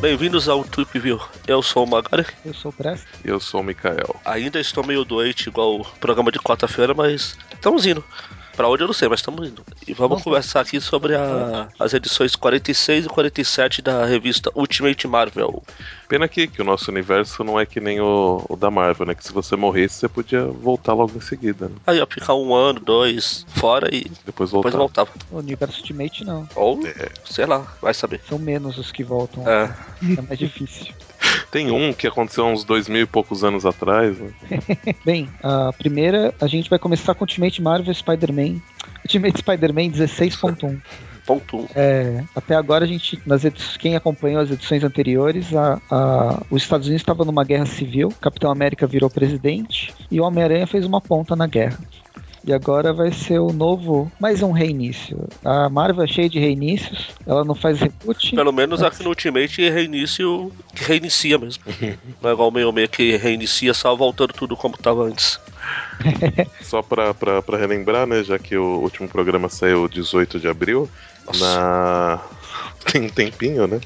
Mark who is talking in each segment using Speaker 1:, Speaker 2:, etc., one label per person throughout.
Speaker 1: Bem-vindos ao Trip View. Eu sou o Magari.
Speaker 2: Eu sou o Presto.
Speaker 3: E eu sou o Mikael.
Speaker 1: Ainda estou meio doente, igual o programa de quarta-feira, mas estamos indo. Pra onde eu não sei, mas estamos indo. E vamos Nossa. conversar aqui sobre a, as edições 46 e 47 da revista Ultimate Marvel.
Speaker 3: Pena que, que o nosso universo não é que nem o, o da Marvel, né? Que se você morresse, você podia voltar logo em seguida. Né?
Speaker 1: Aí, ó, ficar um ano, dois, fora e
Speaker 3: depois, depois
Speaker 1: voltava.
Speaker 2: O universo Ultimate não.
Speaker 1: Ou, é. sei lá, vai saber.
Speaker 2: São menos os que voltam.
Speaker 1: É.
Speaker 2: É mais difícil.
Speaker 3: Tem um que aconteceu uns dois mil e poucos anos atrás. Né?
Speaker 2: Bem, a primeira, a gente vai começar com Ultimate Marvel Spider-Man. Ultimate Spider-Man 16.1.
Speaker 1: Ponto.
Speaker 2: É, até agora a gente, nas edições, quem acompanhou as edições anteriores, a, a, os Estados Unidos estavam numa guerra civil, Capitão América virou presidente e o Homem-Aranha fez uma ponta na guerra. E agora vai ser o novo, mais um reinício. A Marvel é cheia de reinícios, ela não faz reboot.
Speaker 1: Pelo menos aqui no Ultimate reinício que reinicia mesmo. não é igual o meio meio que reinicia só voltando tudo como estava antes.
Speaker 3: só pra, pra, pra relembrar, né, já que o último programa saiu 18 de abril, Nossa. na tem um tempinho, né?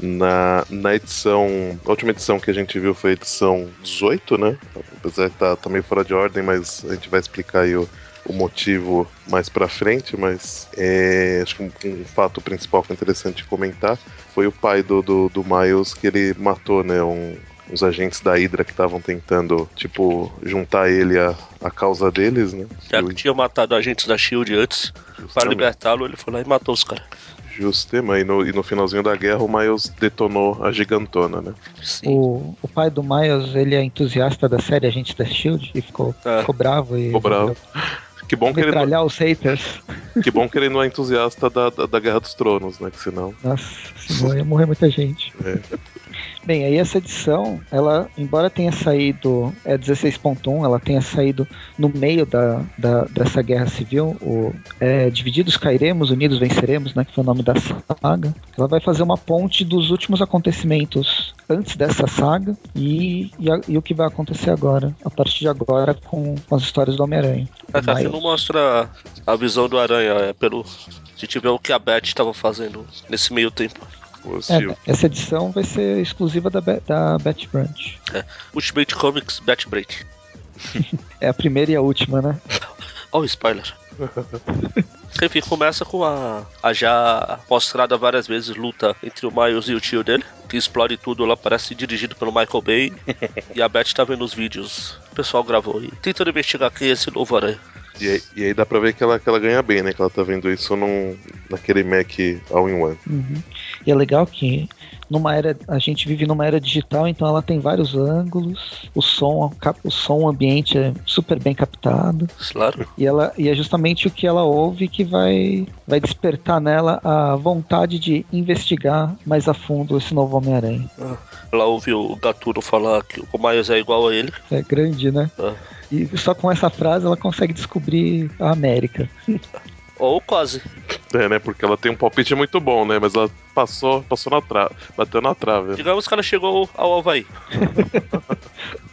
Speaker 3: Na, na edição. A última edição que a gente viu foi a edição 18, né? Apesar de estar tá, tá meio fora de ordem, mas a gente vai explicar aí o, o motivo mais pra frente, mas é, acho que um, um, fato principal que é interessante comentar foi o pai do, do, do Miles que ele matou, né? Um, uns agentes da Hydra que estavam tentando, tipo, juntar ele à, à causa deles, né?
Speaker 1: Já que tinha matado agentes da SHIELD antes, Justamente. para libertá-lo, ele foi lá e matou os caras.
Speaker 3: Justo tema. E no, e no finalzinho da guerra o Miles detonou a gigantona, né?
Speaker 2: O, o pai do Miles, ele é entusiasta da série Agente da SHIELD e ficou, é. ficou bravo e...
Speaker 3: Ficou bravo. Que bom que ele
Speaker 2: não... os haters.
Speaker 3: Que bom que ele não é entusiasta da, da, da Guerra dos Tronos, né? Que senão.
Speaker 2: Nossa, senão ia morrer muita gente. É. Bem, aí essa edição, ela, embora tenha saído, é 16.1, ela tenha saído no meio da, da dessa guerra civil, o é, Divididos Cairemos, Unidos Venceremos, né, que foi o nome da saga, ela vai fazer uma ponte dos últimos acontecimentos antes dessa saga e, e, a, e o que vai acontecer agora, a partir de agora, com, com as histórias do Homem-Aranha.
Speaker 1: É, tá, não mostra a visão do Aranha, é pelo. Se tiver o que a Beth estava fazendo nesse meio tempo.
Speaker 2: É, essa edição vai ser exclusiva da, da Bat Branch.
Speaker 1: É. Ultimate Comics Bat Branch.
Speaker 2: é a primeira e a última, né?
Speaker 1: Olha o spoiler. Enfim, começa com a, a, já mostrada várias vezes luta entre o Miles e o tio dele, que explode tudo lá, parece dirigido pelo Michael Bay. e a Beth tá vendo os vídeos. O pessoal gravou e tentando investigar quem é esse novo aranha.
Speaker 3: E aí, e aí, dá pra ver que ela, que ela ganha bem, né? Que ela tá vendo isso num, naquele Mac All-in-One.
Speaker 2: Uhum. E é legal que numa era a gente vive numa era digital, então ela tem vários ângulos, o som, o som ambiente é super bem captado.
Speaker 1: Claro.
Speaker 2: E ela e é justamente o que ela ouve que vai vai despertar nela a vontade de investigar mais a fundo esse novo Homem-Aranha.
Speaker 1: Ah, ela ouve o Gatuno falar que o Miles é igual a ele.
Speaker 2: É grande, né? Ah. E só com essa frase ela consegue descobrir a América.
Speaker 1: Ou quase.
Speaker 3: É, né? Porque ela tem um palpite muito bom, né? Mas ela passou, passou na trave, bateu na trave.
Speaker 1: Digamos que ela chegou ao Havaí.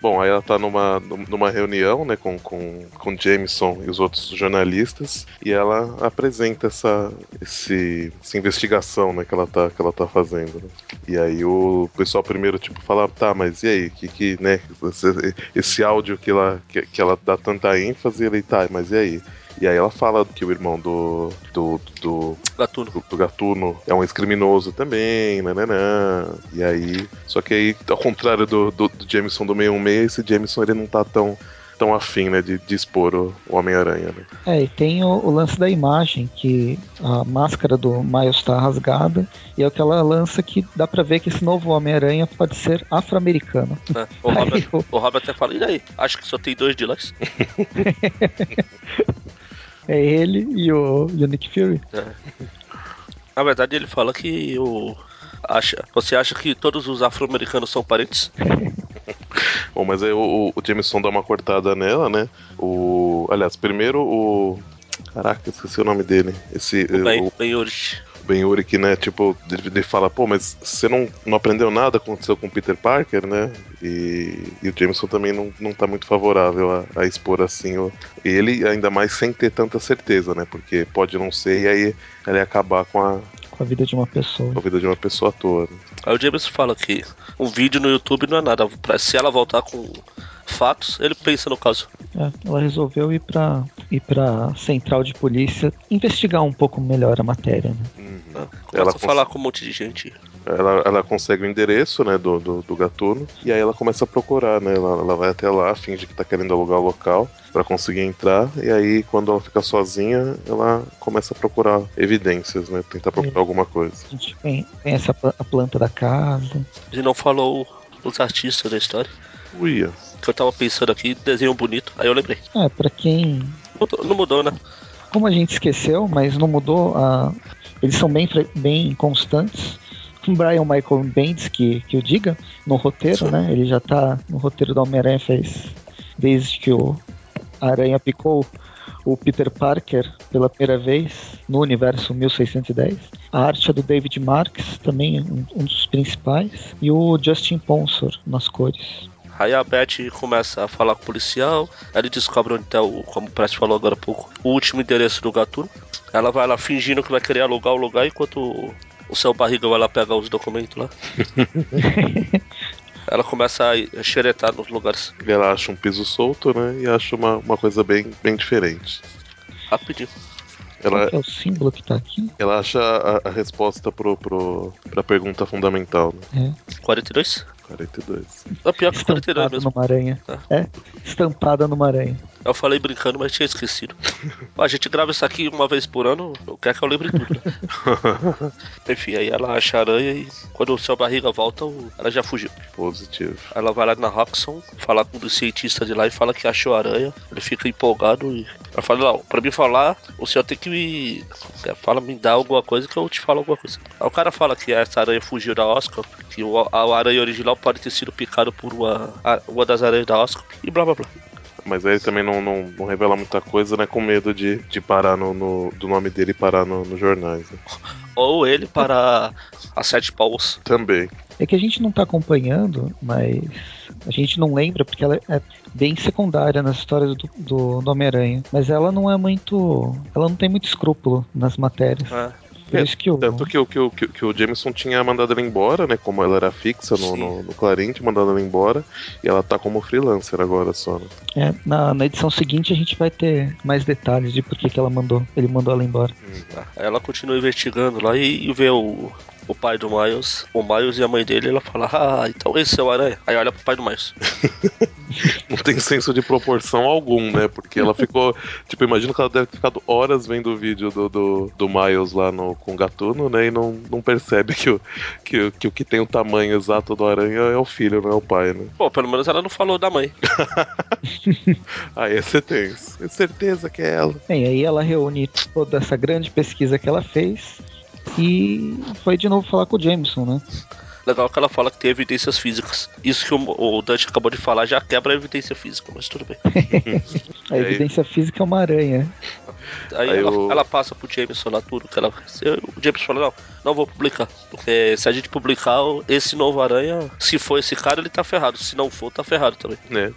Speaker 3: Bom, aí ela tá numa, numa reunião, né, com, com, com Jameson e os outros jornalistas, e ela apresenta essa, esse, essa investigação, né, que ela tá, que ela tá fazendo, né? E aí o pessoal primeiro, tipo, fala, tá, mas e aí, que que, né, esse, esse áudio que ela, que, que ela dá tanta ênfase, ele, tá, mas e aí? E aí ela fala que o irmão do. do. do.
Speaker 1: Gatuno,
Speaker 3: do, do Gatuno é um ex-criminoso também, nananã. E aí. Só que aí, ao contrário do, do, do Jameson do 616, esse Jameson ele não tá tão tão afim, né, de, de expor o, Homem-Aranha, né?
Speaker 2: É, e tem o, o, lance da imagem, que a máscara do Miles está rasgada, e é aquela lança que dá pra ver que esse novo Homem-Aranha pode ser afro-americano.
Speaker 1: É, o, Robert, o Robert até fala, e daí? Acho que só tem dois de lá.
Speaker 2: É ele e o, e o Nick Fury. É.
Speaker 1: Na verdade, ele fala que o. Acha, você acha que todos os afro-americanos são parentes?
Speaker 3: Bom, mas aí o, o Jameson dá uma cortada nela, né? O. Aliás, primeiro o. Caraca, esqueci o nome dele. Esse,
Speaker 1: o Ben, o, ben
Speaker 3: Ben Urich, que, né, tipo, ele, fala, pô, mas você não, não aprendeu nada aconteceu com o Peter Parker, né? E, e o Jameson também não, não tá muito favorável a, a expor assim o, ele, ainda mais sem ter tanta certeza, né? Porque pode não ser e aí ele acabar com a,
Speaker 2: com a vida de uma pessoa.
Speaker 3: Com a vida de uma pessoa à toa. Né?
Speaker 1: Aí o James fala que um vídeo no YouTube não é nada. Se ela voltar com fatos, ele pensa no caso.
Speaker 2: É, ela resolveu ir pra, ir pra central de polícia investigar um pouco melhor a matéria. Né?
Speaker 1: Uhum. Ela a falar com um monte de gente.
Speaker 3: Ela, ela consegue o endereço né, do, do, do, gatuno e aí ela começa a procurar, né? Ela, ela vai até lá, finge que tá querendo alugar o local para conseguir entrar e aí quando ela fica sozinha, ela começa a procurar evidências, né? Tentar procurar é. alguma coisa.
Speaker 2: A gente conhece a, a planta da casa.
Speaker 1: Gente não falou os artistas da história.
Speaker 3: Uia.
Speaker 1: Que eu tava pensando aqui, desenho bonito, aí eu lembrei.
Speaker 2: É, pra quem.
Speaker 1: Mudou, não mudou, né?
Speaker 2: Como a gente esqueceu, mas não mudou, a... eles são bem, bem constantes. O Brian Michael Bendis, que, que eu diga, no roteiro, Sim. né? Ele já tá no roteiro da Homem-Aranha fez desde que o Aranha picou o Peter Parker pela primeira vez no universo 1610. A arte é do David Marks, também um, um dos principais, e o Justin Ponsor nas cores.
Speaker 1: Aí a Beth começa a falar com o policial, ele descobre onde tá o, como o Prest falou agora há pouco, o último endereço do Gatuno. Ela vai lá fingindo que vai querer alugar o lugar enquanto o seu barriga vai lá pegar os documentos lá. ela começa a xeretar nos lugares.
Speaker 3: Ela acha um piso solto, né? E acha uma, uma coisa bem, bem diferente.
Speaker 1: Rapidinho.
Speaker 2: Ela, é o símbolo que tá aqui?
Speaker 3: Ela acha a, a resposta pro, pro, pra pergunta fundamental.
Speaker 1: Né? É. 42?
Speaker 3: 42.
Speaker 1: É pior que 42 mesmo.
Speaker 2: numa aranha. É. é, estampada numa aranha.
Speaker 1: Eu falei brincando, mas tinha esquecido. a gente grava isso aqui uma vez por ano, eu quero que eu lembre tudo, né? Enfim, aí ela acha a aranha e quando o seu barriga volta, ela já fugiu.
Speaker 3: Positivo.
Speaker 1: Ela vai lá na Roxxon, fala com o cientista de lá e fala que achou a aranha. Ele fica empolgado e ela fala, não, pra me falar, o senhor tem que me. Fala, me dar alguma coisa que eu te falo alguma coisa. Aí o cara fala que essa aranha fugiu da Oscar, que o, a aranha original pode ter sido picado por uma, uma das aranhas da Oscar e blá blá blá.
Speaker 3: Mas aí também não, não, não, revela muita coisa, né? Com medo de, de parar no, no do nome dele parar nos no jornais. Né?
Speaker 1: Ou ele para a sete paus.
Speaker 3: Também.
Speaker 2: É que a gente não tá acompanhando, mas a gente não lembra porque ela é bem secundária nas histórias do, do, do Homem-Aranha. Mas ela não é muito. Ela não tem muito escrúpulo nas matérias. É.
Speaker 3: Por é, isso que o... Tanto que, que, que, que, o Jameson tinha mandado ela embora, né? Como ela era fixa no, no, no Clarim, tinha mandado ela embora. E ela tá como freelancer agora só, né?
Speaker 2: É, na, na edição seguinte a gente vai ter mais detalhes de por que, que ela mandou. Ele mandou ela embora.
Speaker 1: Hum. Ela continua investigando lá e, e vê o, o pai do Miles, o Miles e a mãe dele, ela fala, ah, então esse é o Aranha. Aí olha pro pai do Miles.
Speaker 3: não tem senso de proporção algum, né? Porque ela ficou. Tipo, imagino que ela deve ter ficado horas vendo o vídeo do, do, do Miles lá no, com o Gatuno, né? E não, não percebe que o, que, que o que tem o tamanho exato do aranha é o filho, não é o pai, né?
Speaker 1: Pô, pelo menos ela não falou da mãe.
Speaker 3: aí você tem. Tenho certeza que é ela.
Speaker 2: Bem, aí ela reúne toda essa grande pesquisa que ela fez e foi de novo falar com o Jameson, né?
Speaker 1: Legal que ela fala que tem evidências físicas. Isso que o, o Dante acabou de falar já quebra a evidência física, mas tudo bem.
Speaker 2: a evidência física é uma aranha.
Speaker 1: Aí, Aí ela, eu... ela, passa pro Jameson lá tudo que ela. O Jameson fala, não, não vou publicar. Porque se a gente publicar esse novo aranha, se for esse cara, ele tá ferrado. Se não for, tá ferrado também.
Speaker 3: É,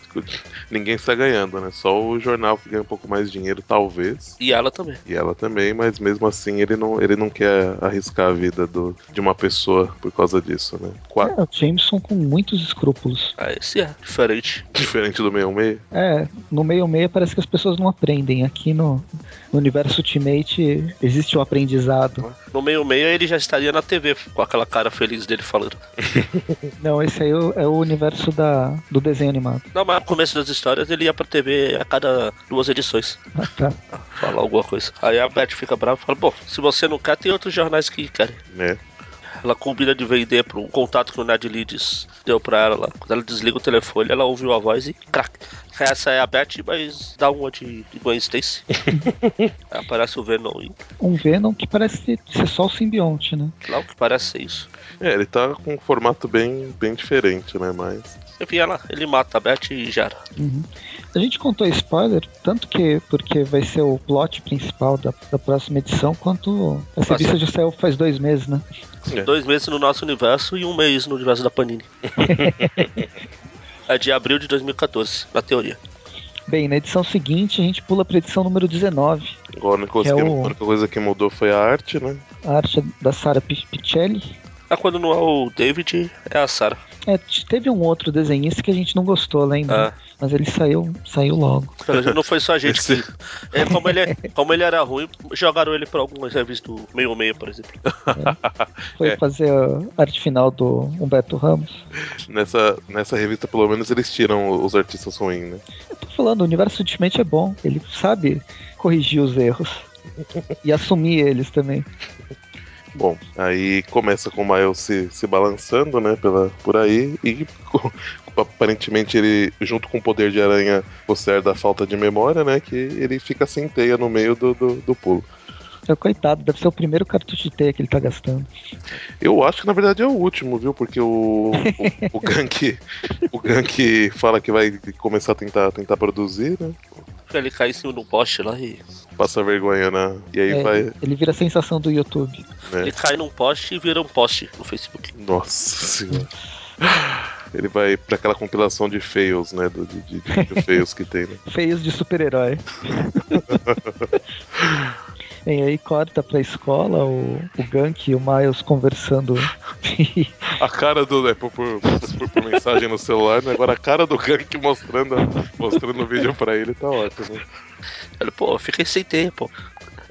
Speaker 3: ninguém está ganhando, né? Só o jornal que ganha um pouco mais de dinheiro, talvez.
Speaker 1: E ela também.
Speaker 3: E ela também, mas mesmo assim ele não, ele não quer arriscar a vida do, de uma pessoa por causa disso, né?
Speaker 2: Quatro. É, o Jameson com muitos escrúpulos.
Speaker 1: Ah, esse é diferente.
Speaker 3: Diferente do meio meio?
Speaker 2: É, no meio meio parece que as pessoas não aprendem. Aqui no, no universo Ultimate existe o aprendizado.
Speaker 1: No meio meio ele já estaria na TV com aquela cara feliz dele falando.
Speaker 2: Não, esse aí é o universo da, do desenho animado.
Speaker 1: Não, mas no começo das histórias ele ia pra TV a cada duas edições.
Speaker 2: Ah, tá.
Speaker 1: Falar alguma coisa. Aí a Beth fica brava e fala: Bom, se você não quer, tem outros jornais que querem.
Speaker 3: É.
Speaker 1: Ela combina de vender para um contato que o Ned Leeds deu para ela lá. Quando ela desliga o telefone, ela ouviu a voz e crack. Essa é a Beth, mas dá uma de, de Gwen Stacy. aparece o Venom. E...
Speaker 2: Um Venom que parece ser só o simbionte, né?
Speaker 1: Não, que parece ser isso.
Speaker 3: É, ele tá com um formato bem, bem diferente, né? Mas
Speaker 1: Enfim, ela, ele mata a Beth e já era.
Speaker 2: Uhum. A gente contou spoiler, tanto que porque vai ser o plot principal da, da próxima edição, quanto essa
Speaker 1: Nossa.
Speaker 2: revista já saiu faz dois meses, né?
Speaker 3: É.
Speaker 1: Dois meses no nosso universo e um mês no universo da Panini. é de abril de 2014, na teoria.
Speaker 2: Bem, na edição seguinte a gente pula pra edição número 19.
Speaker 3: Agora, a única coisa
Speaker 2: Que
Speaker 3: que,
Speaker 2: é o-
Speaker 3: a única coisa que mudou foi a arte, né?
Speaker 2: A arte da Sara Pi- Pichelli.
Speaker 1: Ah, quando não é o David, é a Sarah.
Speaker 2: É, teve um outro desenhista que a gente não gostou, lembra?
Speaker 1: Ah.
Speaker 2: Mas ele saiu, saiu logo.
Speaker 1: Não foi só a gente
Speaker 3: Esse-
Speaker 1: que. É, como, ele, como ele era ruim, jogaram ele pra algumas revistas do meio meio, por exemplo.
Speaker 2: Foi
Speaker 3: É.
Speaker 2: fazer a arte final do Humberto Ramos.
Speaker 3: Nessa, nessa revista, pelo menos, eles tiram os artistas ruins, né?
Speaker 2: Eu tô falando, o universo Ultimate é bom. Ele sabe corrigir os erros. e assumir eles também.
Speaker 3: Bom, aí começa com o Miles se, se balançando, né, pela, por aí, e aparentemente ele, junto com o poder de aranha, você herda a falta de memória, né, que ele fica sem teia no meio do, do, do pulo.
Speaker 2: Então, coitado, deve ser o primeiro cartucho de teia que ele tá gastando.
Speaker 3: Eu acho que na verdade é o último, viu, porque o, o, o Gank, o Gank fala que vai começar a tentar, tentar produzir, né,
Speaker 1: Ele cai em cima do poste lá e.
Speaker 3: passa vergonha, né, e aí
Speaker 2: É,
Speaker 3: vai,
Speaker 2: Ele vira a sensação do YouTube.
Speaker 3: né,
Speaker 1: Ele cai num poste e vira um poste no Facebook.
Speaker 3: Nossa senhora. Ele vai pra aquela compilação de fails, né? do- De, de, de fails que tem, né?
Speaker 2: Feios de super-herói. Bem, aí corta pra escola, o, o Gank e o Miles conversando.
Speaker 3: A cara do. É, por, por, por- por mensagem no celular, né? Agora a cara do Gank mostrando, mostrando o vídeo pra ele tá ótimo.
Speaker 1: Ele, pô, fiquei sem tempo.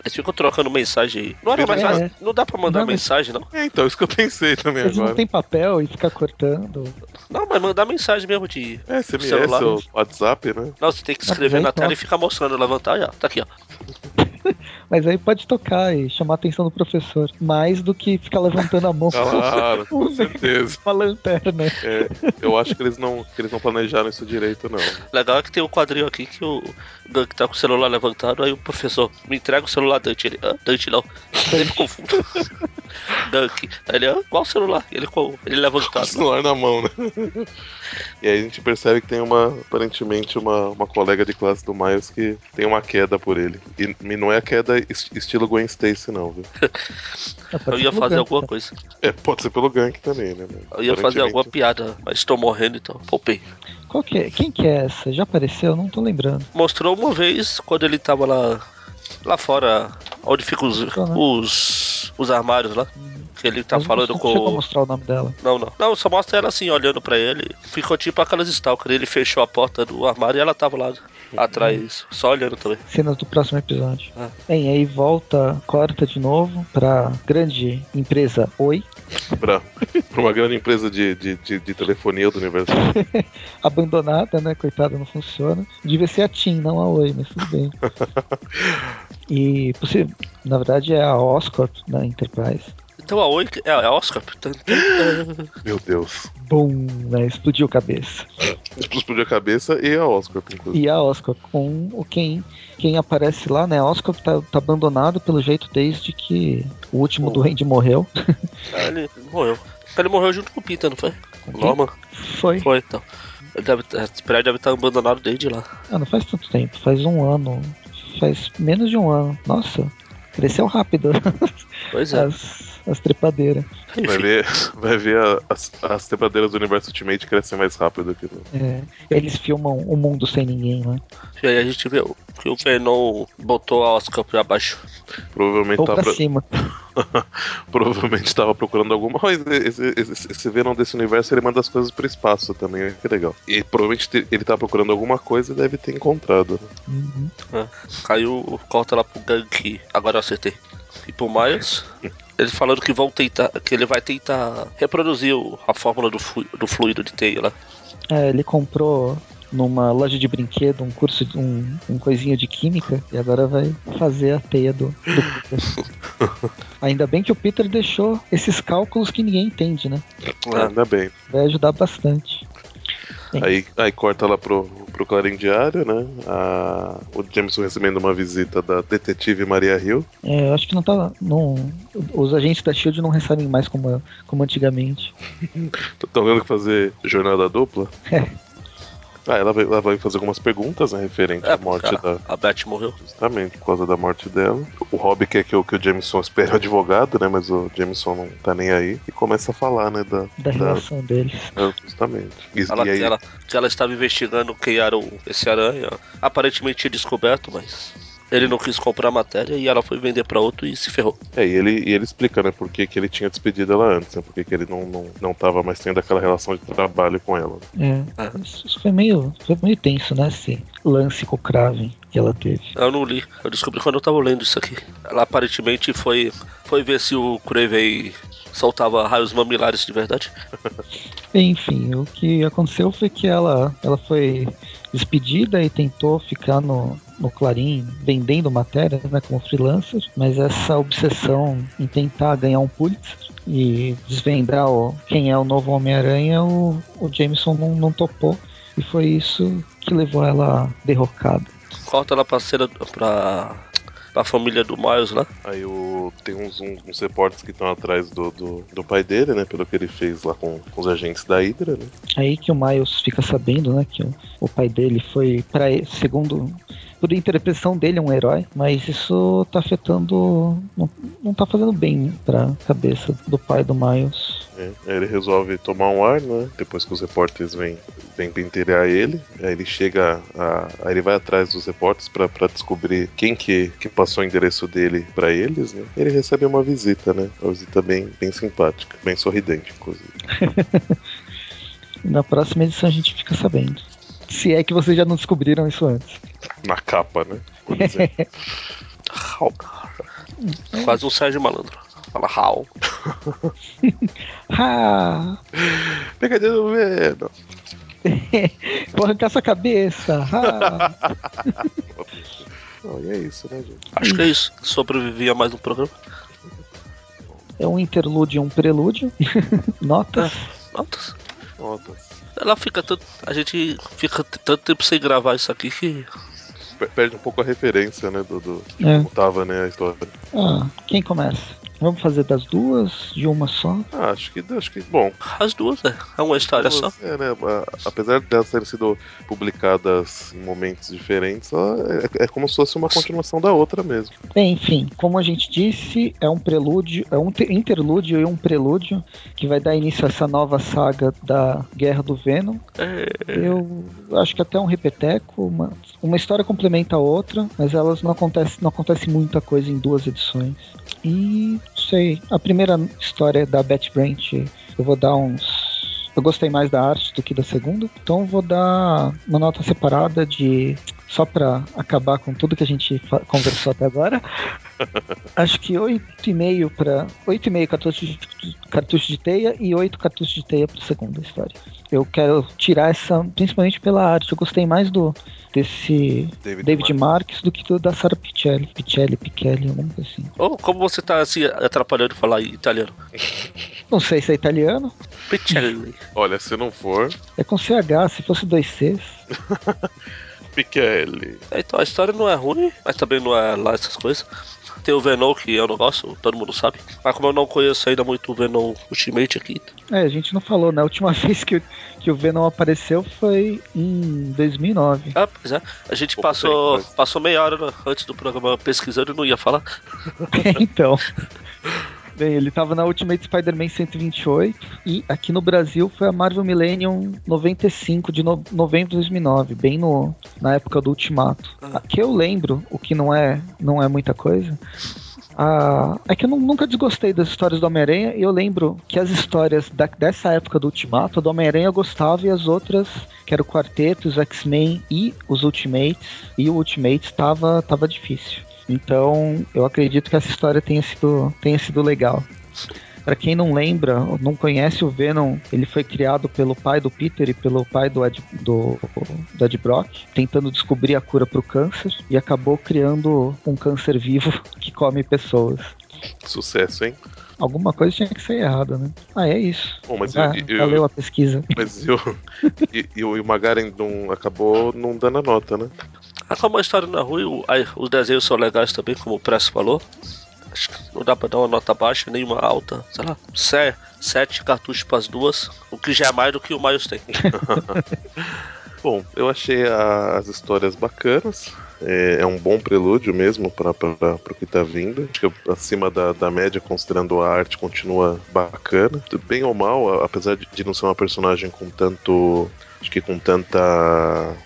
Speaker 1: Eles ficam trocando mensagem aí. Não, era mais
Speaker 2: É.
Speaker 1: fácil- não dá pra mandar
Speaker 2: Não,
Speaker 1: mensagem, não.
Speaker 3: É, então, isso que eu pensei também
Speaker 2: Eles não
Speaker 3: agora.
Speaker 2: têm papel e fica cortando.
Speaker 1: Não, mas mandar mensagem mesmo de.
Speaker 3: É, SMS,
Speaker 1: celular.
Speaker 3: ou WhatsApp, né?
Speaker 1: Não, você tem que
Speaker 2: Ah,
Speaker 1: escrever
Speaker 2: aí
Speaker 1: na tela e ficar mostrando, levantar e ó, tá aqui, ó.
Speaker 2: Mas aí pode tocar e chamar a atenção do professor. Mais do que ficar levantando a mão
Speaker 3: Claro, com certeza.
Speaker 2: uma lanterna.
Speaker 3: É, eu acho que eles, não, que eles não planejaram isso direito, não.
Speaker 1: Legal é que tem um quadrinho aqui que o Gank tá com o celular levantado, aí o professor me entrega o celular Dante. Ele, ah, Dante não. Ele confunde. Dunk. Aí ele, ah, qual celular? Ele, com- ele
Speaker 3: Com o
Speaker 1: levantado.
Speaker 3: celular na mão, né? E aí a gente percebe que tem uma, aparentemente, uma, uma colega de classe do Miles que tem uma queda por ele. E, e não é a queda estilo Gwen Stacy, não, viu?
Speaker 2: Pode
Speaker 1: Eu ia fazer
Speaker 2: Gank,
Speaker 1: alguma
Speaker 2: tá?
Speaker 1: coisa.
Speaker 3: É, pode ser pelo gank também, né?
Speaker 1: Eu ia fazer alguma piada, mas tô morrendo então. Poupei.
Speaker 2: Qual que é? Quem que é essa? Já apareceu? Não tô lembrando.
Speaker 1: Mostrou uma vez quando ele tava lá. Lá fora, onde ficam os,
Speaker 2: né? os-
Speaker 1: os, os armários lá. Que ele tá
Speaker 2: Mas não
Speaker 1: falando
Speaker 2: a
Speaker 1: com.
Speaker 2: mostrar o nome dela.
Speaker 1: Não, não. Não, só mostra ela assim, olhando pra ele. Ficou tipo aquelas stalker. Ele fechou a porta do armário e ela tava lá atrás, só olhando também.
Speaker 2: Cenas do próximo episódio.
Speaker 1: Ah.
Speaker 2: Bem, aí volta, corta de novo pra grande empresa Oi.
Speaker 3: Pra, pra uma grande empresa de, de, de, de telefonia do universo.
Speaker 2: abandonada, né? Coitada, não funciona. Devia ser a TIM, não a Oi, mas tudo bem. E na verdade é a Oscorp da Enterprise.
Speaker 1: Então a Oi é a Oscar. Tan, tan.
Speaker 3: Meu Deus.
Speaker 2: Bum, né? Explodiu a cabeça.
Speaker 3: Explodiu a cabeça e a Oscar, inclusive.
Speaker 2: E a Oscorp com o quem, quem aparece lá, né? A Oscorp tá, tá abandonado pelo jeito desde que o último
Speaker 1: Oh.
Speaker 2: duende morreu.
Speaker 1: Ah, ele morreu. Ele morreu junto com o Peter, não foi?
Speaker 2: Com?
Speaker 1: Norman?
Speaker 2: Foi.
Speaker 1: Foi, então. Ele deve, esse prédio deve estar abandonado desde lá.
Speaker 2: Ah, não faz tanto tempo, faz um ano. Faz menos de um ano. Nossa, cresceu rápido
Speaker 1: Pois é.
Speaker 2: as, as trepadeiras.
Speaker 3: Vai ver, vai ver a- as, as trepadeiras do universo Ultimate crescer mais rápido que no.
Speaker 2: É, eles filmam o mundo sem ninguém, né?
Speaker 1: e aí a gente vê que o Venom botou a Oscar pra baixo.
Speaker 3: Provavelmente
Speaker 2: Ou
Speaker 3: tava,
Speaker 2: pra
Speaker 3: pro-
Speaker 2: cima.
Speaker 3: provavelmente tava procurando alguma. Mas esse, esse, esse Venom desse universo ele manda as coisas pro espaço também, que legal. E provavelmente te- ele tá procurando alguma coisa e deve ter encontrado.
Speaker 2: Uhum.
Speaker 1: Caiu, corta lá pro Gank. Agora eu acertei. E pro Miles. Eles falando que vão tentar. Que ele vai tentar reproduzir a fórmula do, flu- do fluido de teia lá.
Speaker 2: É, ele comprou numa loja de brinquedo um curso, de- um, um coisinho de química e agora vai fazer a teia do, do Peter. Ainda bem que o Peter deixou esses cálculos que ninguém entende, né?
Speaker 1: É.
Speaker 3: Ainda bem.
Speaker 2: Vai ajudar bastante.
Speaker 3: Aí, aí corta lá pro, pro Clarim Diário, né? A, o Jameson recebendo uma visita da detetive Maria Hill.
Speaker 2: É, eu acho que não tá. Não, os agentes da Shield não recebem mais como, como antigamente.
Speaker 3: Estão tendo que fazer jornada dupla?
Speaker 2: É.
Speaker 3: Ah, ela vai, ela vai fazer algumas perguntas, né, referente
Speaker 1: É,
Speaker 3: à morte
Speaker 1: a,
Speaker 3: da.
Speaker 1: a Beth morreu.
Speaker 3: Justamente, por causa da morte dela. O Rob quer que o, que o Jameson espere o advogado, né? Mas o Jameson não tá nem aí. E começa a falar, né? Da,
Speaker 2: Da relação deles.
Speaker 3: é, justamente. E,
Speaker 1: Ela,
Speaker 3: e aí,
Speaker 1: ela, que ela estava investigando quem era o, esse aranha. Aparentemente tinha descoberto, mas ele não quis comprar a matéria e ela foi vender pra outro e se ferrou.
Speaker 3: É, e ele, e ele explica, né, por que, que ele tinha despedido ela antes, né? Por que, que ele não, não, não tava mais tendo aquela relação de trabalho com ela.
Speaker 2: É. Isso, isso foi meio. Foi meio tenso, né? Esse lance com o Kraven que ela teve.
Speaker 1: Eu não li, eu descobri quando eu tava lendo isso aqui. Ela aparentemente foi, foi ver se o Craven soltava raios mamilares de verdade.
Speaker 2: Enfim, o que aconteceu foi que ela, ela foi despedida e tentou ficar no, no Clarim vendendo matérias né, como freelancer, mas essa obsessão em tentar ganhar um Pulitzer e desvendar o, quem é o novo Homem-Aranha, o, o Jameson não, não topou. E foi isso que levou ela derrocada.
Speaker 1: Corta ela pra cena pra, pra família do Miles lá.
Speaker 3: Aí o, tem uns, uns, uns repórteres que estão atrás do, do, do pai dele, né? Pelo que ele fez lá com, com os agentes da Hydra, né?
Speaker 2: Aí que o Miles fica sabendo, né, que o, o pai dele foi para segundo por interpretação dele é um herói, mas isso tá afetando não, não tá fazendo bem pra cabeça do pai do Miles.
Speaker 3: É, ele resolve tomar um ar, né? Depois que os repórteres vêm, vêm pentear ele. Aí ele chega. A, aí ele vai atrás dos repórteres pra, pra descobrir quem que, que passou o endereço dele pra eles, né? Ele recebe uma visita, né? Uma visita bem, bem simpática, bem sorridente, inclusive.
Speaker 2: Na próxima edição a gente fica sabendo. Se é que vocês já não descobriram isso antes.
Speaker 3: Na capa, né? Por exemplo.
Speaker 1: How? Quase um Sérgio Malandro. Fala how.
Speaker 2: Ha!
Speaker 3: Pegadinha do Venom.
Speaker 2: Vou arrancar sua cabeça!
Speaker 3: Não, e é isso, né, gente?
Speaker 1: Acho que é isso. Sobrevivi a mais um programa.
Speaker 2: É um interlúdio e um prelúdio. Notas.
Speaker 1: Notas.
Speaker 3: Notas.
Speaker 1: Ela fica tanto. A gente fica tanto tempo sem gravar isso aqui que.
Speaker 3: Per- Perde um pouco a referência, né? Do, do
Speaker 2: É.
Speaker 3: como tava, né, a história.
Speaker 2: Ah, quem começa? Vamos fazer das duas, de uma só?
Speaker 3: Ah, acho que, acho que, bom,
Speaker 1: As duas, né? É uma história só.
Speaker 3: É, né, apesar delas terem sido publicadas em momentos diferentes, ela é, é como se fosse uma continuação da outra mesmo.
Speaker 2: Bem, enfim, como a gente disse, é um prelúdio, é um te- interlúdio e um prelúdio que vai dar início a essa nova saga da Guerra do Venom.
Speaker 1: É,
Speaker 2: Eu acho que até um repeteco, uma, uma história complementa a outra, mas elas não acontece, não acontece muita coisa em duas edições. E a primeira história da Betty Brant, eu vou dar uns eu gostei mais da arte do que da segunda, então eu vou dar uma nota separada de só pra acabar com tudo que a gente conversou até agora. Acho que 8,5 para 8,5 cartuchos de, cartucho de teia e 8 cartuchos de teia para segunda história. Eu quero tirar essa, principalmente pela arte. Eu gostei mais do desse
Speaker 3: David
Speaker 2: David,
Speaker 3: Marques.
Speaker 2: Marques do que do da Sarah Pichelli, Pichelli, Pichelli, alguma coisa assim.
Speaker 1: Ou como você tá se atrapalhando de falar italiano?
Speaker 2: Não sei se é italiano.
Speaker 1: Picelli.
Speaker 3: Olha, se não for,
Speaker 2: É com CH, se fosse dois Cs.
Speaker 3: Piquelli.
Speaker 1: É, Então a história não é ruim, mas também não é lá essas coisas. Tem o Venom, que eu não gosto, todo mundo sabe. Mas como eu não conheço ainda muito o Venom Ultimate aqui,
Speaker 2: É, a gente não falou, né? A última vez que, o- que o Venom apareceu foi em 2009.
Speaker 1: Ah, pois é. A gente passou, passou meia hora antes do programa pesquisando e não ia falar.
Speaker 2: então. Bem, ele tava na Ultimate Spider-Man 128 e aqui no Brasil foi a Marvel Millennium 95 de no- novembro de 2009, bem no, na época do Ultimato.
Speaker 1: Ah.
Speaker 2: Que eu lembro, o que não é, não é muita coisa. Ah, é que eu nu- nunca desgostei das histórias do Homem-Aranha e eu lembro que as histórias da- dessa época do Ultimato, do Homem-Aranha eu gostava e as outras, que era o Quarteto, os X-Men e os Ultimates, e o Ultimates tava, tava difícil. Então, eu acredito que essa história tenha sido, tenha sido legal. Pra quem não lembra, não conhece o Venom, ele foi criado pelo pai do Peter e pelo pai do Ed, do, do Ed Brock, tentando descobrir a cura pro câncer e acabou criando um câncer vivo que come pessoas.
Speaker 3: Sucesso, hein?
Speaker 2: Alguma coisa tinha que ser errada, né? Ah, é isso.
Speaker 3: Bom, mas
Speaker 2: ah,
Speaker 3: eu, eu,
Speaker 2: valeu a pesquisa.
Speaker 3: Mas eu, e, e o Magaren não acabou não dando a nota, né?
Speaker 1: Ah, como a história é ruim, o, aí, os desenhos são legais também, como o Presso falou. Acho que não dá pra dar uma nota baixa, nenhuma alta. Sei lá, sé, sete cartuchos pras duas, o que já é mais do que o Miles tem.
Speaker 3: Bom, eu achei a, as histórias bacanas. É, é, um bom prelúdio mesmo para o que tá vindo. Acho que acima da, da média, considerando a arte, continua bacana. Bem ou mal, apesar de, de não ser uma personagem com tanto. Acho que com tanta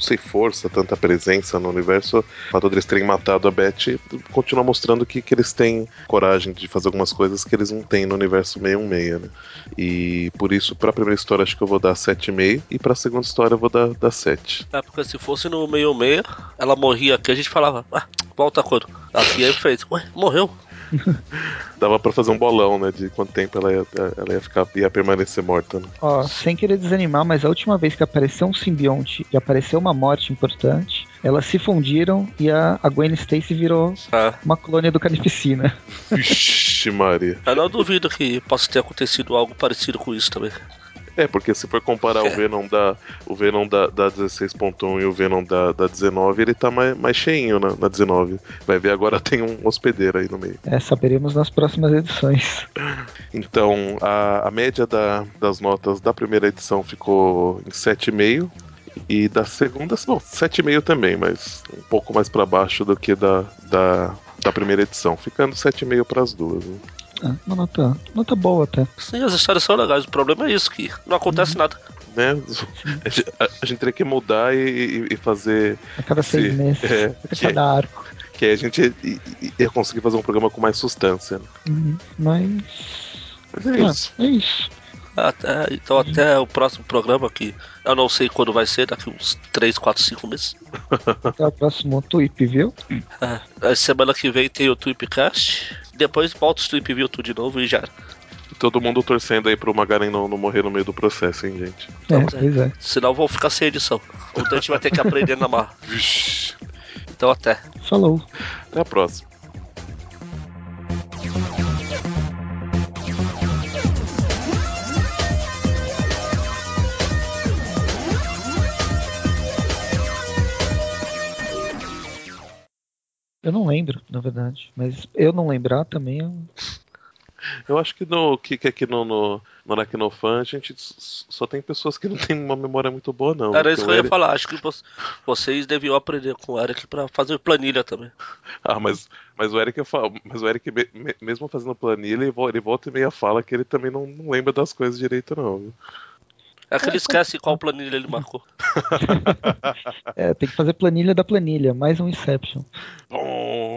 Speaker 3: sei, força, tanta presença no universo, o fato deles terem matado a Beth continua mostrando que, que eles têm coragem de fazer algumas coisas que eles não têm no universo 616, né? E por isso, pra primeira história, acho que eu vou dar 7,5 e pra segunda história eu vou dar, dar 7.
Speaker 1: É, porque se fosse no 616, ela morria aqui, a gente falava, ah, volta quando? Aqui aí fez, ué, morreu.
Speaker 3: Dava pra fazer um bolão, né? De quanto tempo ela ia, ela ia ficar, ia permanecer morta. Né?
Speaker 2: Ó, sem querer desanimar, mas a última vez que apareceu um simbionte e apareceu uma morte importante, elas se fundiram e a, a Gwen Stacy virou ah. uma colônia do Carnificina.
Speaker 3: Vixe, Maria.
Speaker 1: Eu não duvido que possa ter acontecido algo parecido com isso também.
Speaker 3: É, porque se for comparar é. o Venom da o Venom da, da 16.1 e o Venom da, da 19, ele tá mais, mais cheinho na, na 19. Vai ver agora tem um hospedeiro aí no meio.
Speaker 2: É, saberemos nas próximas edições.
Speaker 3: Então, a, a média da, das notas da primeira edição ficou em 7,5. E da segunda, bom, 7,5 também, mas um pouco mais para baixo do que da, da, da primeira edição, ficando 7,5 para as duas. Né?
Speaker 2: É, uma nota, nota boa até.
Speaker 1: Sim, as histórias são legais. O problema é isso, que não acontece uhum. nada.
Speaker 3: Né? A, gente, a, a gente teria que mudar e, e fazer.
Speaker 2: A cada seis meses. É, a cada é, arco.
Speaker 3: Que a gente ia conseguir fazer um programa com mais substância. Né?
Speaker 2: Uhum, mas.
Speaker 3: Mas é isso.
Speaker 2: Ah, é isso.
Speaker 1: Até, então uhum. até o próximo programa que eu não sei quando vai ser, daqui uns 3, 4, 5 meses.
Speaker 2: Até o próximo Tweep, viu?
Speaker 1: É, semana que vem tem o Tweepcast. Depois volta o Tweep View tudo de novo e já.
Speaker 3: Todo mundo torcendo aí pro Magaren não, não morrer no meio do processo, hein, gente?
Speaker 2: É, pois é.
Speaker 1: Senão vou ficar sem edição. O Dante vai ter que aprender na marra. Então até.
Speaker 2: Falou.
Speaker 3: Até a próxima.
Speaker 2: Eu não lembro, na verdade. Mas eu não lembrar também. Eu,
Speaker 3: eu acho que no que, que aqui no, no, no Aracnofan a gente só tem pessoas que não têm uma memória muito boa, não.
Speaker 1: Era isso que eu ia falar. Acho que vocês deviam aprender com o Eric para fazer planilha também.
Speaker 3: Ah, mas, mas o Eric mas o Eric, mesmo fazendo planilha, ele volta e meia fala que ele também não, não lembra das coisas direito, não.
Speaker 1: É que ele esquece qual planilha ele marcou.
Speaker 2: é, tem que fazer planilha da planilha, mais um Inception.
Speaker 3: Bom.